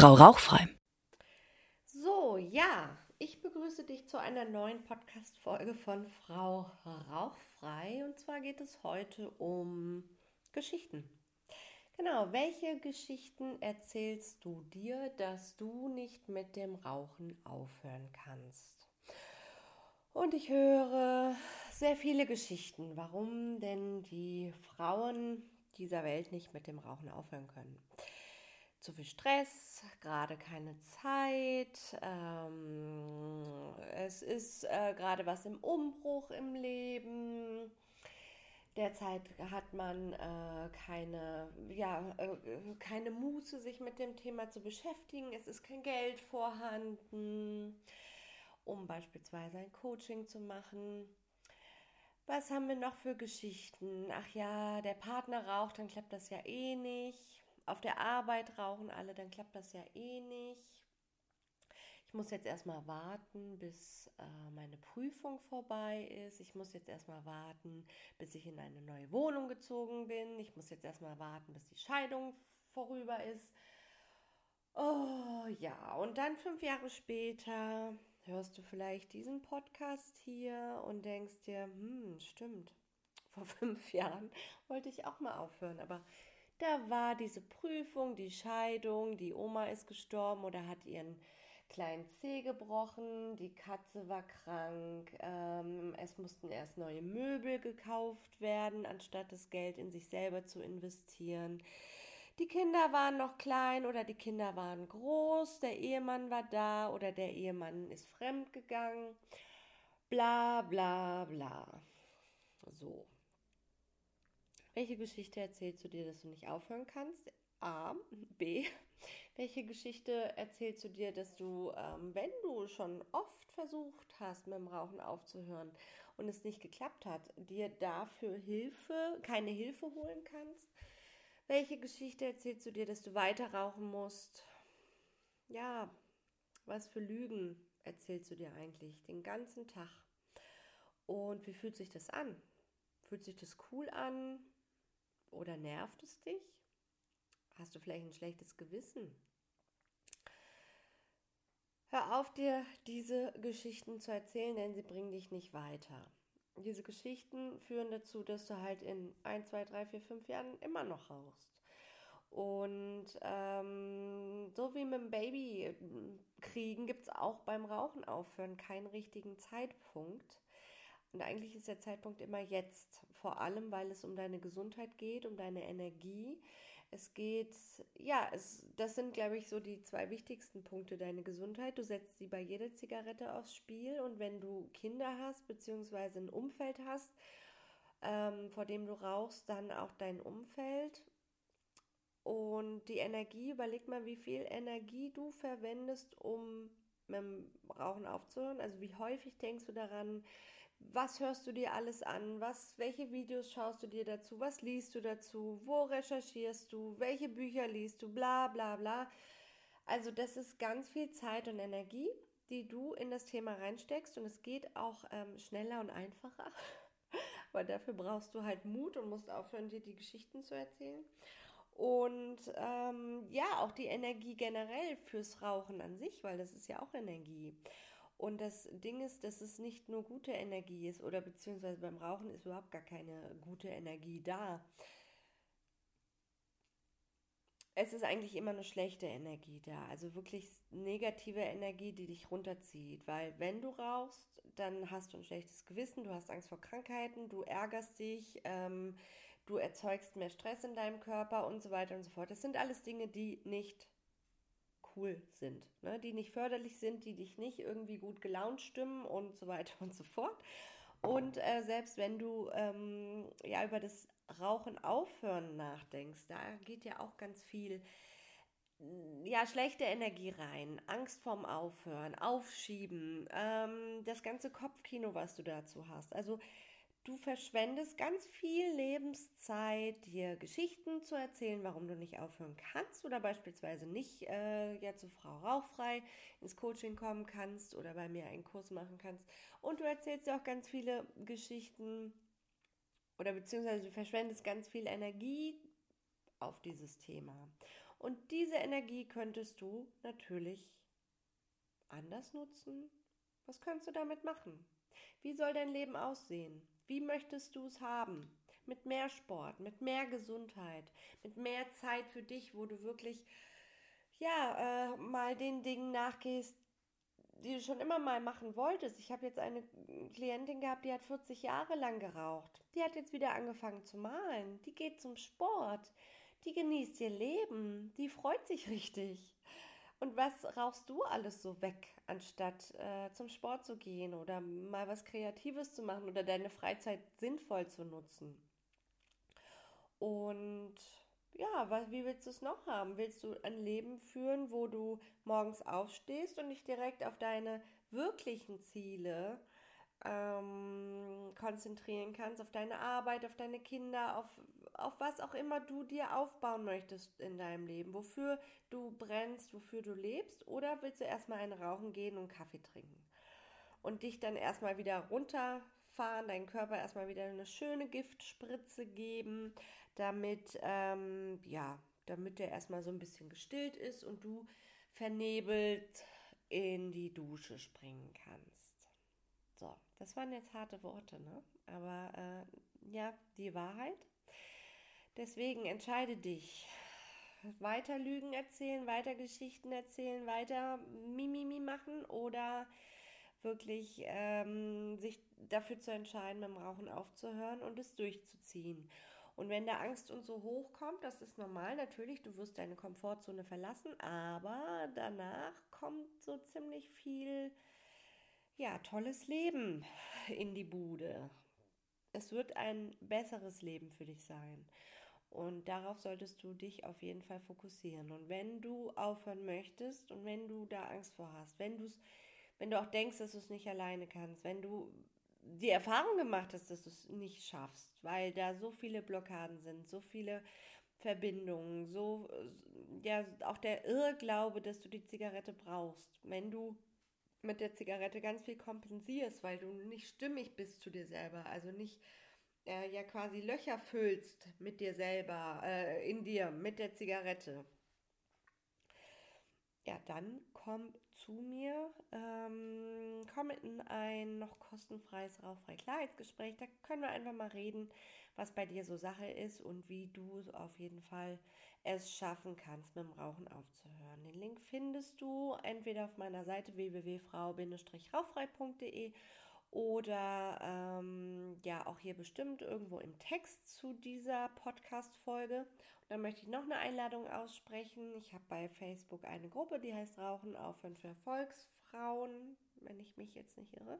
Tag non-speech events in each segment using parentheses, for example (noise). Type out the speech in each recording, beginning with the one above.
Frau Rauchfrei. So, ja, ich begrüße dich zu einer neuen Podcast-Folge von Frau Rauchfrei. Und zwar geht es heute um Geschichten. Genau, welche Geschichten erzählst du dir, dass du nicht mit dem Rauchen aufhören kannst? Und ich höre sehr viele Geschichten, warum denn die Frauen dieser Welt nicht mit dem Rauchen aufhören können zu viel Stress, gerade keine Zeit, ähm, es ist äh, gerade was im Umbruch im Leben. Derzeit hat man äh, keine, ja, äh, keine Muße, sich mit dem Thema zu beschäftigen. Es ist kein Geld vorhanden, um beispielsweise ein Coaching zu machen. Was haben wir noch für Geschichten? Ach ja, der Partner raucht, dann klappt das ja eh nicht auf der Arbeit rauchen alle, dann klappt das ja eh nicht. Ich muss jetzt erstmal warten, bis äh, meine Prüfung vorbei ist. Ich muss jetzt erstmal warten, bis ich in eine neue Wohnung gezogen bin. Ich muss jetzt erstmal warten, bis die Scheidung vorüber ist. Oh ja, und dann fünf Jahre später hörst du vielleicht diesen Podcast hier und denkst dir, hm, stimmt, vor fünf (laughs) Jahren wollte ich auch mal aufhören, aber da war diese Prüfung, die Scheidung, die Oma ist gestorben oder hat ihren kleinen Zeh gebrochen, die Katze war krank, ähm, es mussten erst neue Möbel gekauft werden, anstatt das Geld in sich selber zu investieren. Die Kinder waren noch klein oder die Kinder waren groß, der Ehemann war da oder der Ehemann ist fremd gegangen. Bla bla bla. So. Welche Geschichte erzählst du dir, dass du nicht aufhören kannst? A. B. Welche Geschichte erzählst du dir, dass du, ähm, wenn du schon oft versucht hast, mit dem Rauchen aufzuhören und es nicht geklappt hat, dir dafür Hilfe, keine Hilfe holen kannst? Welche Geschichte erzählst du dir, dass du weiter rauchen musst? Ja, was für Lügen erzählst du dir eigentlich den ganzen Tag? Und wie fühlt sich das an? Fühlt sich das cool an? Oder nervt es dich? Hast du vielleicht ein schlechtes Gewissen? Hör auf dir diese Geschichten zu erzählen, denn sie bringen dich nicht weiter. Diese Geschichten führen dazu, dass du halt in 1, 2, 3, 4, 5 Jahren immer noch rauchst. Und ähm, so wie mit dem Baby kriegen, gibt es auch beim Rauchen aufhören keinen richtigen Zeitpunkt. Und eigentlich ist der Zeitpunkt immer jetzt, vor allem weil es um deine Gesundheit geht, um deine Energie. Es geht, ja, es, das sind, glaube ich, so die zwei wichtigsten Punkte, deine Gesundheit. Du setzt sie bei jeder Zigarette aufs Spiel und wenn du Kinder hast, beziehungsweise ein Umfeld hast, ähm, vor dem du rauchst, dann auch dein Umfeld. Und die Energie, überleg mal, wie viel Energie du verwendest, um mit dem Rauchen aufzuhören. Also wie häufig denkst du daran, was hörst du dir alles an? Was, welche Videos schaust du dir dazu? Was liest du dazu? Wo recherchierst du? Welche Bücher liest du? Bla bla bla. Also das ist ganz viel Zeit und Energie, die du in das Thema reinsteckst und es geht auch ähm, schneller und einfacher. (laughs) Aber dafür brauchst du halt Mut und musst aufhören, dir die Geschichten zu erzählen. Und ähm, ja, auch die Energie generell fürs Rauchen an sich, weil das ist ja auch Energie. Und das Ding ist, dass es nicht nur gute Energie ist oder beziehungsweise beim Rauchen ist überhaupt gar keine gute Energie da. Es ist eigentlich immer eine schlechte Energie da, also wirklich negative Energie, die dich runterzieht, weil wenn du rauchst, dann hast du ein schlechtes Gewissen, du hast Angst vor Krankheiten, du ärgerst dich, ähm, du erzeugst mehr Stress in deinem Körper und so weiter und so fort. Das sind alles Dinge, die nicht cool sind, ne? die nicht förderlich sind, die dich nicht irgendwie gut gelaunt stimmen und so weiter (laughs) und so fort. Und äh, selbst wenn du ähm, ja über das Rauchen aufhören nachdenkst, da geht ja auch ganz viel ja, schlechte Energie rein, Angst vorm Aufhören, Aufschieben, ähm, das ganze Kopfkino, was du dazu hast. Also Du verschwendest ganz viel Lebenszeit, dir Geschichten zu erzählen, warum du nicht aufhören kannst oder beispielsweise nicht äh, ja zu Frau Rauchfrei ins Coaching kommen kannst oder bei mir einen Kurs machen kannst. Und du erzählst dir auch ganz viele Geschichten oder beziehungsweise du verschwendest ganz viel Energie auf dieses Thema. Und diese Energie könntest du natürlich anders nutzen. Was kannst du damit machen? Wie soll dein Leben aussehen? Wie möchtest du es haben? Mit mehr Sport, mit mehr Gesundheit, mit mehr Zeit für dich, wo du wirklich ja äh, mal den Dingen nachgehst, die du schon immer mal machen wolltest. Ich habe jetzt eine Klientin gehabt, die hat 40 Jahre lang geraucht. Die hat jetzt wieder angefangen zu malen. Die geht zum Sport. Die genießt ihr Leben. Die freut sich richtig. Und was rauchst du alles so weg, anstatt äh, zum Sport zu gehen oder mal was Kreatives zu machen oder deine Freizeit sinnvoll zu nutzen? Und ja, was, wie willst du es noch haben? Willst du ein Leben führen, wo du morgens aufstehst und dich direkt auf deine wirklichen Ziele ähm, konzentrieren kannst, auf deine Arbeit, auf deine Kinder, auf, auf was auch immer du dir aufbauen möchtest in deinem Leben, wofür du brennst, wofür du lebst? Oder willst du erstmal einen Rauchen gehen und Kaffee trinken? Und dich dann erstmal wieder runterfahren, deinen Körper erstmal wieder eine schöne Giftspritze geben, damit, ähm, ja, damit der erstmal so ein bisschen gestillt ist und du vernebelt in die Dusche springen kannst. So, das waren jetzt harte Worte, ne? Aber äh, ja, die Wahrheit. Deswegen entscheide dich. Weiter Lügen erzählen, weiter Geschichten erzählen, weiter Mimimi machen oder wirklich ähm, sich dafür zu entscheiden, beim Rauchen aufzuhören und es durchzuziehen. Und wenn der Angst und so hochkommt, das ist normal natürlich, du wirst deine Komfortzone verlassen, aber danach kommt so ziemlich viel, ja, tolles Leben in die Bude. Es wird ein besseres Leben für dich sein. Und darauf solltest du dich auf jeden Fall fokussieren. Und wenn du aufhören möchtest und wenn du da Angst vor hast, wenn du es, wenn du auch denkst, dass du es nicht alleine kannst, wenn du die Erfahrung gemacht hast, dass du es nicht schaffst, weil da so viele Blockaden sind, so viele Verbindungen, so ja auch der Irrglaube, dass du die Zigarette brauchst. Wenn du mit der Zigarette ganz viel kompensierst, weil du nicht stimmig bist zu dir selber, also nicht äh, ja quasi Löcher füllst mit dir selber, äh, in dir, mit der Zigarette, ja, dann komm zu mir, ähm, komm in ein noch kostenfreies rauchfrei Klarheitsgespräch. Da können wir einfach mal reden, was bei dir so Sache ist und wie du auf jeden Fall es schaffen kannst, mit dem Rauchen aufzuhören. Den Link findest du entweder auf meiner Seite www.frau-rauchfrei.de oder ähm, ja auch hier bestimmt irgendwo im Text zu dieser Podcast-Folge. Und dann möchte ich noch eine Einladung aussprechen. Ich habe bei Facebook eine Gruppe, die heißt Rauchen aufhören für Volksfrauen, wenn ich mich jetzt nicht irre.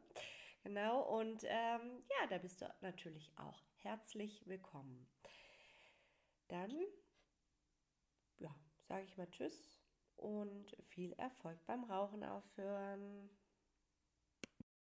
Genau, und ähm, ja, da bist du natürlich auch herzlich willkommen. Dann, ja, sage ich mal Tschüss und viel Erfolg beim Rauchen aufhören.